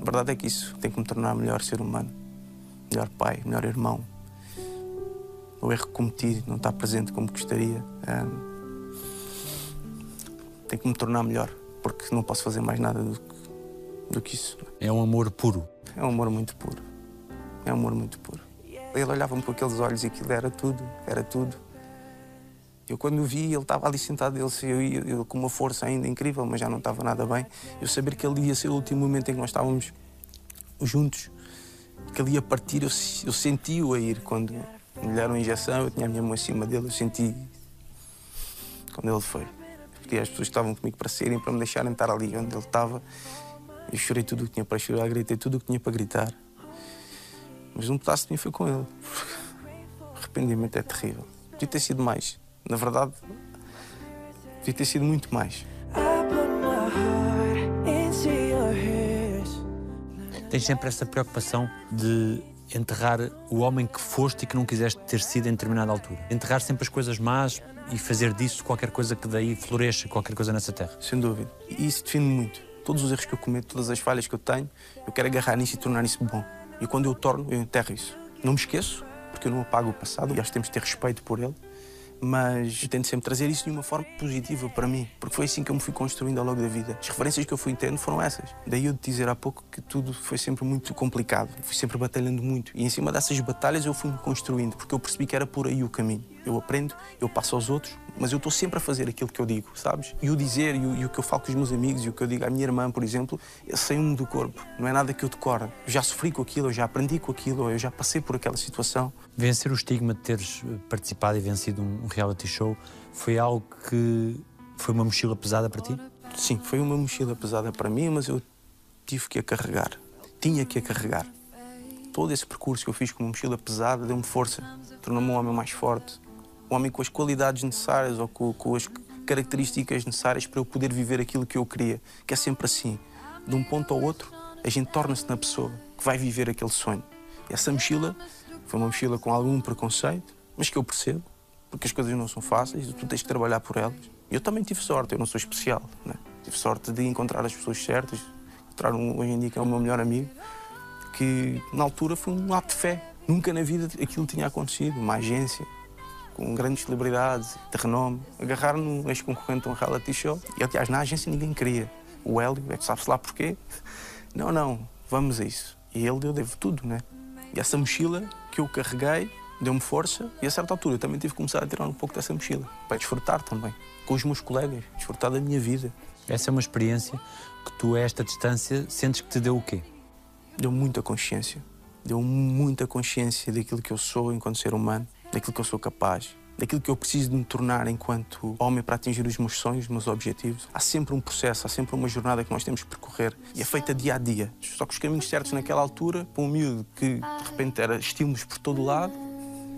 [SPEAKER 3] A verdade é que isso tem que me tornar melhor ser humano, melhor pai, melhor irmão. O erro que cometi não está presente como gostaria. Um, tem que me tornar melhor, porque não posso fazer mais nada do que, do que isso.
[SPEAKER 2] É um amor puro.
[SPEAKER 3] É um amor muito puro. É um amor muito puro. Ele olhava-me com aqueles olhos e aquilo era tudo, era tudo. Eu, quando o vi, ele estava ali sentado, ele, eu, eu, com uma força ainda incrível, mas já não estava nada bem. Eu saber que ele ia ser o último momento em que nós estávamos juntos, que ele ia partir, eu, eu senti-o a ir. Quando me deram a injeção, eu tinha a minha mão em cima dele, eu senti quando ele foi. Pedi às pessoas que estavam comigo para serem, para me deixarem estar ali onde ele estava. Eu chorei tudo o que tinha para chorar, gritei tudo o que tinha para gritar. Mas um pedaço de mim foi com ele. O arrependimento é terrível. Podia ter sido mais. Na verdade, podia ter sido muito mais.
[SPEAKER 2] Tens sempre essa preocupação de enterrar o homem que foste e que não quiseste ter sido em determinada altura. Enterrar sempre as coisas más e fazer disso qualquer coisa que daí floresça, qualquer coisa nessa terra.
[SPEAKER 3] Sem dúvida. E isso define muito. Todos os erros que eu cometo, todas as falhas que eu tenho, eu quero agarrar nisso e tornar isso bom. E quando eu torno, eu enterro isso. Não me esqueço, porque eu não apago o passado e acho que temos de ter respeito por ele mas tento sempre trazer isso de uma forma positiva para mim, porque foi assim que eu me fui construindo ao longo da vida. As referências que eu fui tendo foram essas. Daí eu dizer há pouco que tudo foi sempre muito complicado, fui sempre batalhando muito. E em cima dessas batalhas eu fui me construindo, porque eu percebi que era por aí o caminho. Eu aprendo, eu passo aos outros, mas eu estou sempre a fazer aquilo que eu digo, sabes? E o dizer e o, e o, que eu falo com os meus amigos e o que eu digo à minha irmã, por exemplo, um do corpo. Não é nada que eu decoro. Eu já sofri com aquilo, eu já aprendi com aquilo, eu já passei por aquela situação.
[SPEAKER 2] Vencer o estigma de teres participado e vencido um reality show foi algo que foi uma mochila pesada para ti?
[SPEAKER 3] Sim, foi uma mochila pesada para mim, mas eu tive que a carregar. Tinha que a carregar. Todo esse percurso que eu fiz com uma mochila pesada deu-me força, tornou-me um homem mais forte, um homem com as qualidades necessárias ou com, com, as características necessárias para eu poder viver aquilo que eu queria. Que é sempre assim. De um ponto ao outro, a gente torna-se na pessoa que vai viver aquele sonho. Essa mochila foi uma mochila com algum preconceito, mas que eu percebo, porque as coisas não são fáceis tu tens que trabalhar por elas. Eu também tive sorte, eu não sou especial. Né? Tive sorte de encontrar as pessoas certas, encontrar um, hoje em dia que é o meu melhor amigo, que na altura foi um ato de fé. Nunca na vida aquilo tinha acontecido. Uma agência, com grandes celebridades de renome, agarrar num ex-concorrente de um reality show. E, aliás, na agência ninguém queria. O Hélio, é que sabe-se lá porquê. Não, não, vamos a isso. E ele deu, devo tudo, né? E essa mochila que eu carreguei deu-me força e a certa altura eu também tive que começar a tirar um pouco dessa mochila, para desfrutar também, com os meus colegas, desfrutar da minha vida.
[SPEAKER 2] Essa é uma experiência que tu, a esta distância, sentes que te deu o quê?
[SPEAKER 3] Deu muita consciência. Deu muita consciência daquilo que eu sou enquanto ser humano daquilo que eu sou capaz, daquilo que eu preciso de me tornar enquanto homem para atingir os meus sonhos, os meus objetivos. Há sempre um processo, há sempre uma jornada que nós temos que percorrer e é feita dia a dia. Só que os caminhos certos naquela altura, para um miúdo que de repente era estímulos por todo lado,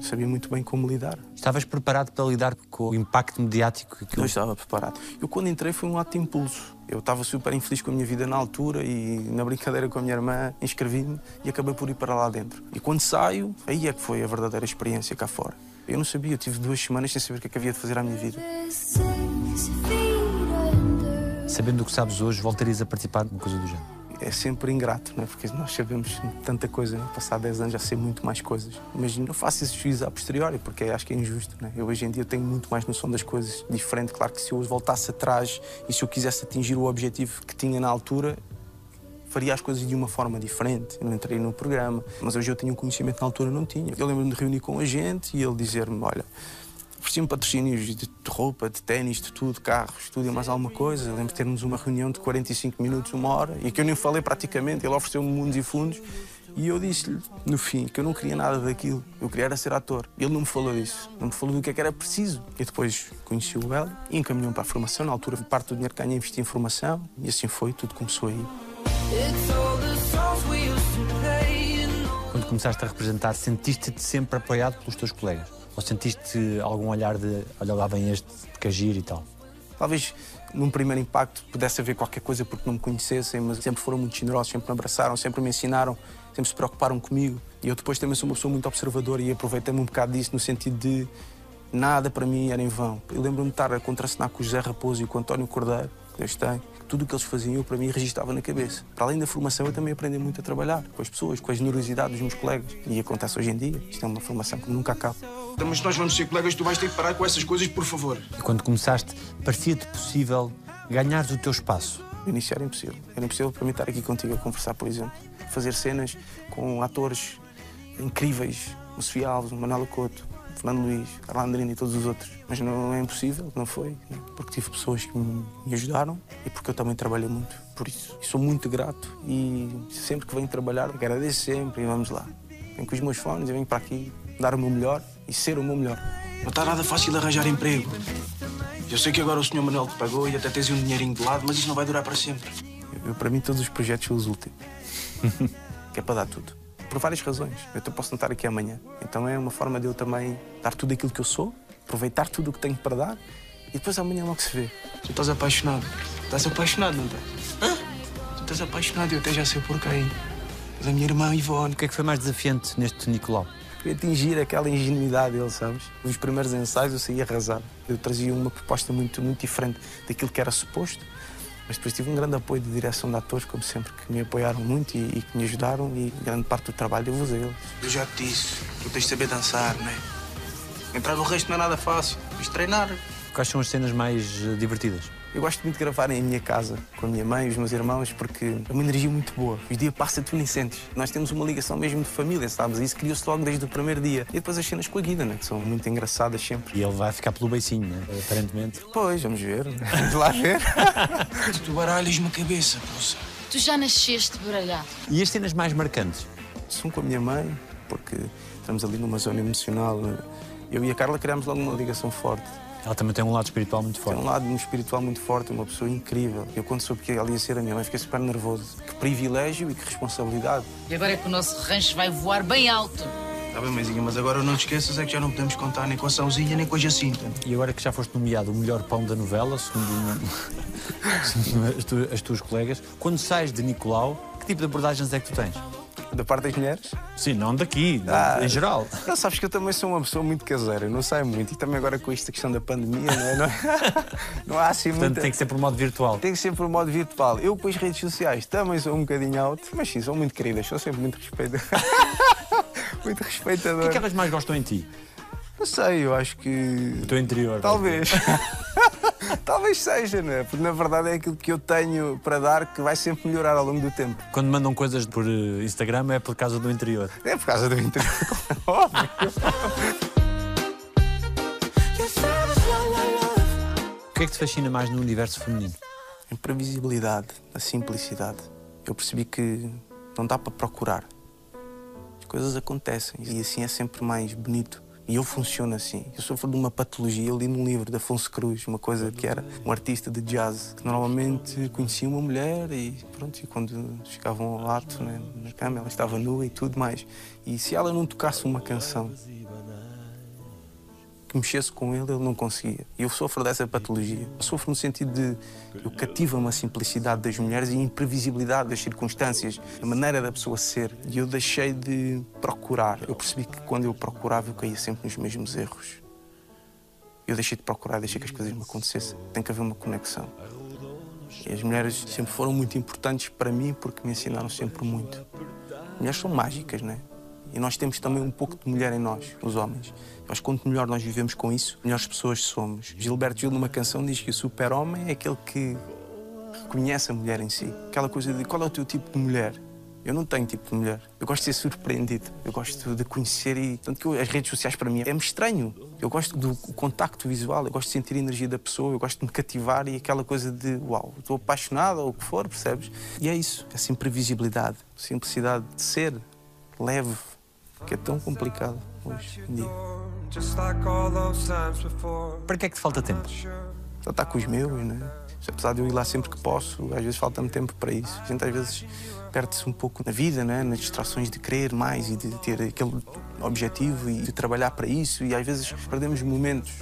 [SPEAKER 3] sabia muito bem como lidar.
[SPEAKER 2] Estavas preparado para lidar com o impacto mediático?
[SPEAKER 3] Que eu estava preparado. Eu, quando entrei, foi um ato de impulso. Eu estava super infeliz com a minha vida na altura e, na brincadeira com a minha irmã, inscrevi-me e acabei por ir para lá dentro. E quando saio, aí é que foi a verdadeira experiência cá fora. Eu não sabia, eu tive duas semanas sem saber o que, é que havia de fazer à minha vida.
[SPEAKER 2] Sabendo o que sabes hoje, voltarias a participar de uma coisa do género?
[SPEAKER 3] É sempre ingrato, não é? porque nós sabemos tanta coisa, né? passar 10 anos já sei muito mais coisas. Mas não faço esse juízo a posteriori, porque acho que é injusto. Né? Eu hoje em dia tenho muito mais noção das coisas, diferente. Claro que se eu voltasse atrás e se eu quisesse atingir o objetivo que tinha na altura, faria as coisas de uma forma diferente. Eu não entrei no programa, mas hoje eu tenho um conhecimento na altura não tinha. Eu lembro-me de reunir com a gente e ele dizer-me: Olha, ofereciam patrocínios de roupa, de ténis, de tudo, carros, tudo e mais alguma coisa. lembro de termos uma reunião de 45 minutos, uma hora, e que eu nem falei praticamente. Ele ofereceu-me mundos e fundos. E eu disse-lhe, no fim, que eu não queria nada daquilo. Eu queria era ser ator. Ele não me falou disso. Não me falou do que, é que era preciso. E depois conheci o Hélio e encaminhou-me para a formação. Na altura, parte do dinheiro que ganhei investi em formação. E assim foi, tudo começou aí.
[SPEAKER 2] Começaste a representar, sentiste-te sempre apoiado pelos teus colegas? Ou sentiste algum olhar de olha lá vem este, porque agir e tal?
[SPEAKER 3] Talvez num primeiro impacto pudesse haver qualquer coisa porque não me conhecessem, mas sempre foram muito generosos, sempre me abraçaram, sempre me ensinaram, sempre se preocuparam comigo. E eu depois também sou uma pessoa muito observadora e aproveitei-me um bocado disso no sentido de nada para mim era em vão. Eu lembro-me de estar a contracenar com o José Raposo e com o António Cordeiro, que Deus tem, tudo o que eles faziam eu, para mim registava na cabeça. Para além da formação, eu também aprendi muito a trabalhar com as pessoas, com a generosidade dos meus colegas. E acontece hoje em dia. Isto é uma formação que nunca acaba.
[SPEAKER 4] Então, mas nós vamos ser colegas, tu vais ter que parar com essas coisas, por favor.
[SPEAKER 2] E quando começaste, parecia-te possível ganhares o teu espaço?
[SPEAKER 3] Iniciar era impossível. Era impossível para mim estar aqui contigo a conversar, por exemplo. Fazer cenas com atores incríveis, o Sofia Alves, o Manuel Couto, Fernando Luís, Carla Andrina e todos os outros. Mas não é impossível, não foi. Né? Porque tive pessoas que me ajudaram e porque eu também trabalhei muito por isso. E sou muito grato e sempre que venho trabalhar agradeço sempre e vamos lá. Venho com os meus fones e venho para aqui dar o meu melhor e ser o meu melhor.
[SPEAKER 4] Não está nada fácil arranjar emprego. Eu sei que agora o Sr. Manuel te pagou e até tens um dinheirinho de lado, mas isso não vai durar para sempre.
[SPEAKER 3] Eu, para mim, todos os projetos são os últimos. que é para dar tudo por várias razões. Eu até posso não estar aqui amanhã. Então é uma forma de eu também dar tudo aquilo que eu sou aproveitar tudo o que tenho para dar e depois amanhã logo se vê.
[SPEAKER 4] Tu estás apaixonado. Estás apaixonado, não estás? Hã? Tu estás apaixonado e eu até já sei porquê. És a minha irmã Ivone.
[SPEAKER 2] O que é que foi mais desafiante neste Nicolau?
[SPEAKER 3] Queria atingir aquela ingenuidade dele, sabes? Nos primeiros ensaios eu saí arrasado. Eu trazia uma proposta muito, muito diferente daquilo que era suposto. Mas depois tive um grande apoio de direção de atores, como sempre, que me apoiaram muito e, e que me ajudaram. E grande parte do trabalho eu usei eles.
[SPEAKER 4] Eu já te disse, tu tens de saber dançar, não é? Entrar no resto não é nada fácil. Tens de treinar.
[SPEAKER 2] Quais são as cenas mais eh, divertidas?
[SPEAKER 3] Eu gosto muito de gravar em minha casa, com a minha mãe e os meus irmãos, porque é uma energia muito boa. Os dias passam tu nem sentes. Nós temos uma ligação mesmo de família, sabes? E isso criou-se logo desde o primeiro dia. E depois as cenas com a Guida, né? que são muito engraçadas sempre.
[SPEAKER 2] E ele vai ficar pelo beicinho, né? aparentemente.
[SPEAKER 3] Pois, vamos ver. Vamos lá ver.
[SPEAKER 4] Tu baralhas-me a cabeça, poça.
[SPEAKER 5] Tu já nasceste baralhado.
[SPEAKER 2] E as cenas mais marcantes?
[SPEAKER 3] São com a minha mãe, porque estamos ali numa zona emocional. Eu e a Carla criámos logo uma ligação forte.
[SPEAKER 2] Ela também tem um lado espiritual muito
[SPEAKER 3] Tem
[SPEAKER 2] forte.
[SPEAKER 3] um lado espiritual muito forte, uma pessoa incrível. Eu, quando soube que ela ia ser a minha mãe, fiquei super nervoso. Que privilégio e que responsabilidade.
[SPEAKER 5] E agora é que o nosso rancho vai voar bem alto.
[SPEAKER 4] Tá bem, mãezinha, mas agora não te esqueças é que já não podemos contar nem com a Sãozinha nem com a Jacinta.
[SPEAKER 2] E agora que já foste nomeado o melhor pão da novela, segundo, segundo as, tu- as tuas colegas, quando sais de Nicolau, que tipo de abordagens é que tu tens?
[SPEAKER 3] Da parte das mulheres?
[SPEAKER 2] Sim, não daqui,
[SPEAKER 3] Ah.
[SPEAKER 2] em geral.
[SPEAKER 3] Não, sabes que eu também sou uma pessoa muito caseira, não saio muito. E também agora com esta questão da pandemia, não é? Não, não há assim
[SPEAKER 2] Portanto,
[SPEAKER 3] muita...
[SPEAKER 2] tem que ser por modo virtual.
[SPEAKER 3] Tem que ser por modo virtual. Eu com as redes sociais também sou um bocadinho alto, mas sim, são muito queridas, sou sempre muito respeitador. muito
[SPEAKER 2] O
[SPEAKER 3] respeitador.
[SPEAKER 2] que é que elas mais gostam em ti?
[SPEAKER 3] Não sei, eu acho que.
[SPEAKER 2] O teu interior.
[SPEAKER 3] Talvez. Talvez seja, não é? Porque na verdade é aquilo que eu tenho para dar que vai sempre melhorar ao longo do tempo.
[SPEAKER 2] Quando mandam coisas por eh, Instagram é por causa do interior.
[SPEAKER 3] É por causa do interior. Óbvio.
[SPEAKER 2] O que é que te fascina mais no universo feminino?
[SPEAKER 3] A imprevisibilidade, a simplicidade. Eu percebi que não dá para procurar. As coisas acontecem e assim é sempre mais bonito. E eu funciono assim. Eu sofro de uma patologia. Eu li num livro de Afonso Cruz, uma coisa que era um artista de jazz, que normalmente conhecia uma mulher e pronto, e quando chegavam ao ato né, na cama, ela estava nua e tudo mais. E se ela não tocasse uma canção que mexesse com ele, ele não conseguia. E eu sofro dessa patologia. Eu sofro no sentido de eu cativa-me a simplicidade das mulheres e a imprevisibilidade das circunstâncias, a maneira da pessoa ser. E eu deixei de procurar. Eu percebi que quando eu procurava, eu caía sempre nos mesmos erros. Eu deixei de procurar, deixei que as coisas me acontecessem. Tem que haver uma conexão. E as mulheres sempre foram muito importantes para mim porque me ensinaram sempre muito. Mulheres são mágicas, não é? E nós temos também um pouco de mulher em nós, os homens. Mas quanto melhor nós vivemos com isso, melhores pessoas somos. Gilberto Gil, numa canção, diz que o super-homem é aquele que reconhece a mulher em si. Aquela coisa de qual é o teu tipo de mulher? Eu não tenho tipo de mulher. Eu gosto de ser surpreendido. Eu gosto de conhecer e. Tanto que eu- as redes sociais para mim é-me estranho. Eu gosto do contacto visual, eu gosto de sentir a energia da pessoa, eu gosto de me cativar e aquela coisa de uau, estou apaixonado ou o que for, percebes? E é isso, essa imprevisibilidade, simplicidade de ser leve, que é tão complicado hoje em dia.
[SPEAKER 1] Just like all those times before.
[SPEAKER 2] Para que é que te falta tempo?
[SPEAKER 3] Só estar com os meus, né? Apesar de eu ir lá sempre que posso, às vezes falta-me tempo para isso. A gente às vezes perde-se um pouco na vida, né? nas distrações de querer mais e de ter aquele objetivo e de trabalhar para isso. E às vezes perdemos momentos.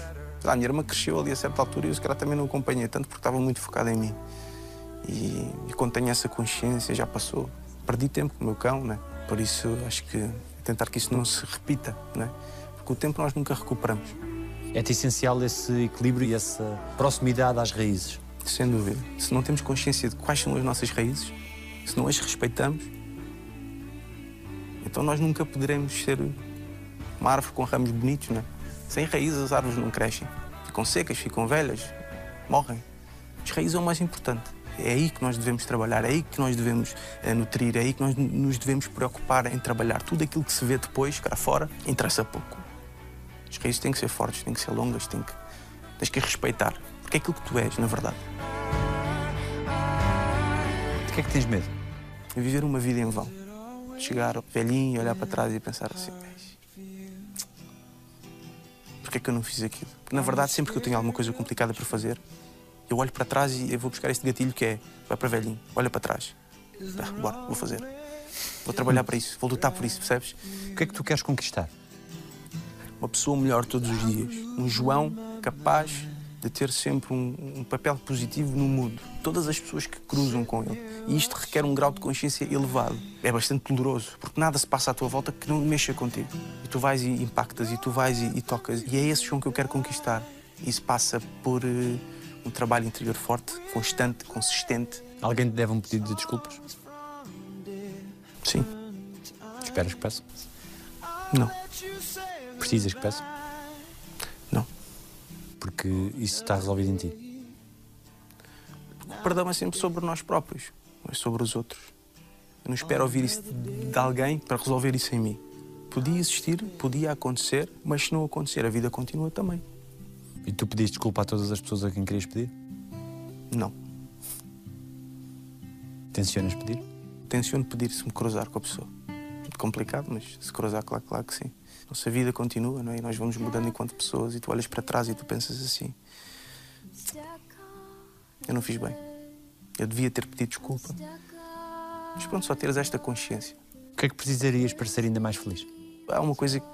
[SPEAKER 3] A minha irmã cresceu ali a certa altura e eu se calhar também não acompanhei tanto porque estava muito focado em mim. E, e quando tenho essa consciência, já passou. Perdi tempo com o meu cão, né? Por isso acho que tentar que isso não se repita, né? Porque o tempo nós nunca recuperamos.
[SPEAKER 2] É-te essencial esse equilíbrio e essa proximidade às raízes.
[SPEAKER 3] Sem dúvida. Se não temos consciência de quais são as nossas raízes, se não as respeitamos, então nós nunca poderemos ser uma árvore com ramos bonitos, né? Sem raízes as árvores não crescem. Ficam secas, ficam velhas, morrem. As raízes é o mais importante. É aí que nós devemos trabalhar, é aí que nós devemos eh, nutrir, é aí que nós nos devemos preocupar em trabalhar. Tudo aquilo que se vê depois, cá fora, interessa pouco. As raízes têm que ser fortes, têm que ser longas, têm que, tens que respeitar. Porque é aquilo que tu és, na verdade.
[SPEAKER 2] De que é que tens medo?
[SPEAKER 3] e viver uma vida em vão. Chegar velhinho, olhar para trás e pensar assim: "Mas, Porquê é que eu não fiz aquilo? Porque, na verdade, sempre que eu tenho alguma coisa complicada para fazer, eu olho para trás e eu vou buscar este gatilho que é: vai para velhinho, olha para trás. Ah, bora, vou fazer. Vou trabalhar para isso, vou lutar por isso, percebes?
[SPEAKER 2] O que é que tu queres conquistar?
[SPEAKER 3] uma pessoa melhor todos os dias. Um João capaz de ter sempre um, um, papel positivo no mundo. Todas as pessoas que cruzam com ele. E isto requer um grau de consciência elevado. É bastante doloroso, porque nada se passa à tua volta que não mexa contigo. E tu vais e impactas, e tu vais e, e tocas. E é esse João que eu quero conquistar. Isso passa por uh, um trabalho interior forte, constante, consistente.
[SPEAKER 2] Alguém te deve um pedido de desculpas?
[SPEAKER 3] Sim.
[SPEAKER 2] Esperas que peça?
[SPEAKER 3] Não.
[SPEAKER 2] Precisas que peça?
[SPEAKER 3] Não.
[SPEAKER 2] Porque isso está resolvido em ti.
[SPEAKER 3] O perdão é sempre sobre nós próprios, não é sobre os outros. Eu não espero ouvir isso de alguém para resolver isso em mim. Podia existir, podia acontecer, mas se não acontecer, a vida continua também.
[SPEAKER 2] E tu pediste desculpa a todas as pessoas a quem querias pedir?
[SPEAKER 3] Não.
[SPEAKER 2] Tencionas pedir?
[SPEAKER 3] Tenciono pedir se me cruzar com a pessoa. Muito complicado, mas se cruzar, claro, claro que sim. Nossa vida continua, não é? E nós vamos mudando enquanto pessoas e tu olhas para trás e tu pensas assim: eu não fiz bem. Eu devia ter pedido desculpa. Mas pronto, só teres esta consciência.
[SPEAKER 2] O que é que precisarias para ser ainda mais feliz?
[SPEAKER 3] Há uma coisa que,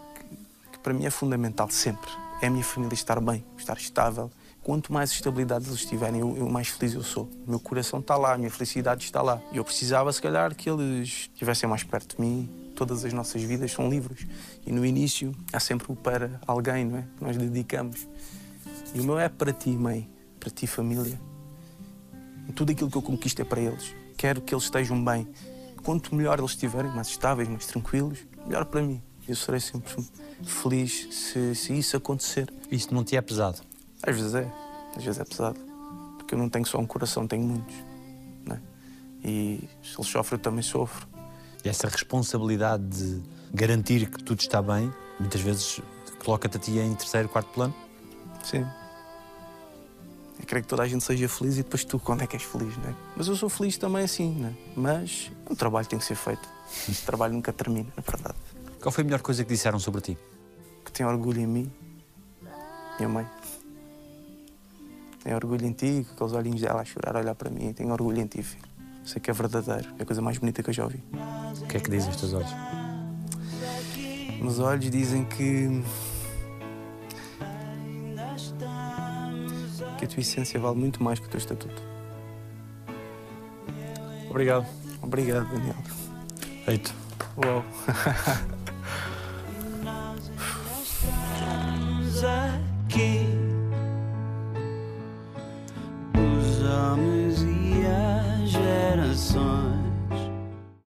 [SPEAKER 3] que para mim é fundamental sempre. É a minha família estar bem, estar estável. Quanto mais estabilidade eles tiverem, eu, eu mais feliz eu sou. O meu coração está lá, a minha felicidade está lá. E eu precisava, se calhar, que eles estivessem mais perto de mim. Todas as nossas vidas são livros. E no início há sempre o para alguém, não é? Que nós dedicamos. E o meu é para ti, mãe, para ti, família. E tudo aquilo que eu conquisto é para eles. Quero que eles estejam bem. Quanto melhor eles estiverem, mais estáveis, mais tranquilos, melhor para mim. Eu serei sempre feliz se, se isso acontecer.
[SPEAKER 2] Isso não te é pesado?
[SPEAKER 3] Às vezes é. Às vezes é pesado. Porque eu não tenho só um coração, tenho muitos. Não é? E se eles sofrem, eu também sofro.
[SPEAKER 2] E essa responsabilidade de garantir que tudo está bem, muitas vezes coloca-te a ti em terceiro, quarto plano?
[SPEAKER 3] Sim. Eu quero que toda a gente seja feliz e depois tu, quando é que és feliz, não é? Mas eu sou feliz também assim, não é? Mas o trabalho tem que ser feito. Esse trabalho nunca termina, na verdade.
[SPEAKER 2] Qual foi a melhor coisa que disseram sobre ti?
[SPEAKER 3] Que tem orgulho em mim. Minha mãe. Tem orgulho em ti, com aqueles olhinhos dela a chorar, a olhar para mim. Tenho orgulho em ti, filho. Sei que é verdadeiro. É a coisa mais bonita que eu já ouvi.
[SPEAKER 2] O que é que dizem os teus olhos?
[SPEAKER 3] Meus olhos dizem que. que a tua essência vale muito mais que o teu estatuto.
[SPEAKER 2] Obrigado.
[SPEAKER 3] Obrigado, Daniel.
[SPEAKER 2] Feito.
[SPEAKER 3] Uau. aqui. Os homens.